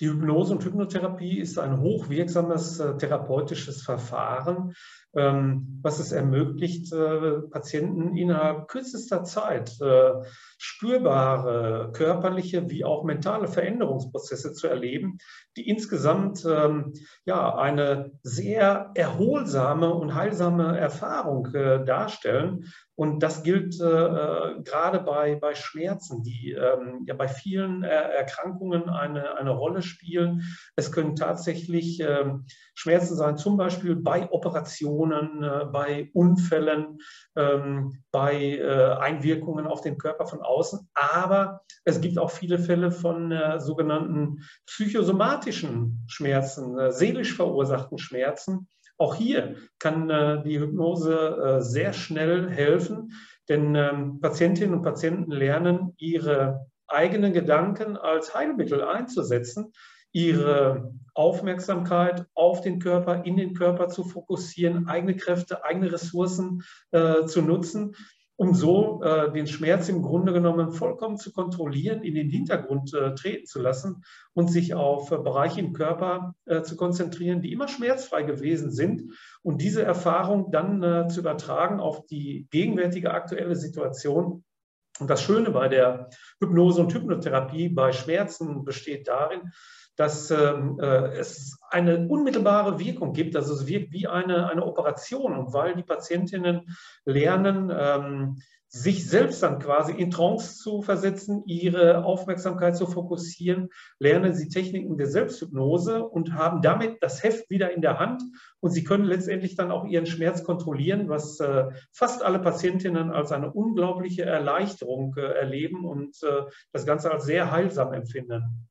Die Hypnose und Hypnotherapie ist ein hochwirksames äh, therapeutisches Verfahren, ähm, was es ermöglicht, äh, Patienten innerhalb kürzester Zeit äh, spürbare körperliche wie auch mentale Veränderungsprozesse zu erleben, die insgesamt ähm, ja, eine sehr erholsame und heilsame Erfahrung darstellen. Und das gilt gerade bei, bei Schmerzen, die ähm, ja bei vielen Erkrankungen eine, eine Rolle spielen. Es können tatsächlich Schmerzen sein, zum Beispiel bei Operationen, äh, bei Unfällen, ähm, bei äh, Einwirkungen auf den Körper von außen. Aber es gibt auch viele Fälle von äh, sogenannten psychosomatischen Schmerzen, seelisch verursachten Schmerzen. Auch hier kann die Hypnose sehr schnell helfen, denn ähm, Patientinnen und Patienten lernen, ihre eigenen Gedanken als Heilmittel einzusetzen ihre Aufmerksamkeit auf den Körper, in den Körper zu fokussieren, eigene Kräfte, eigene Ressourcen äh, zu nutzen, um so äh, den Schmerz im Grunde genommen vollkommen zu kontrollieren, in den Hintergrund äh, treten zu lassen und sich auf äh, Bereiche im Körper äh, zu konzentrieren, die immer schmerzfrei gewesen sind und diese Erfahrung dann äh, zu übertragen auf die gegenwärtige aktuelle Situation. Und das Schöne bei der Hypnose und Hypnotherapie bei Schmerzen besteht darin, dass ähm, äh, es eine unmittelbare Wirkung gibt. Also es wirkt wie eine, eine Operation. Und weil die Patientinnen lernen, ähm, sich selbst dann quasi in Trance zu versetzen, ihre Aufmerksamkeit zu fokussieren, lernen sie Techniken der Selbsthypnose und haben damit das Heft wieder in der Hand und sie können letztendlich dann auch ihren Schmerz kontrollieren, was äh, fast alle Patientinnen als eine unglaubliche Erleichterung äh, erleben und äh, das Ganze als sehr heilsam empfinden.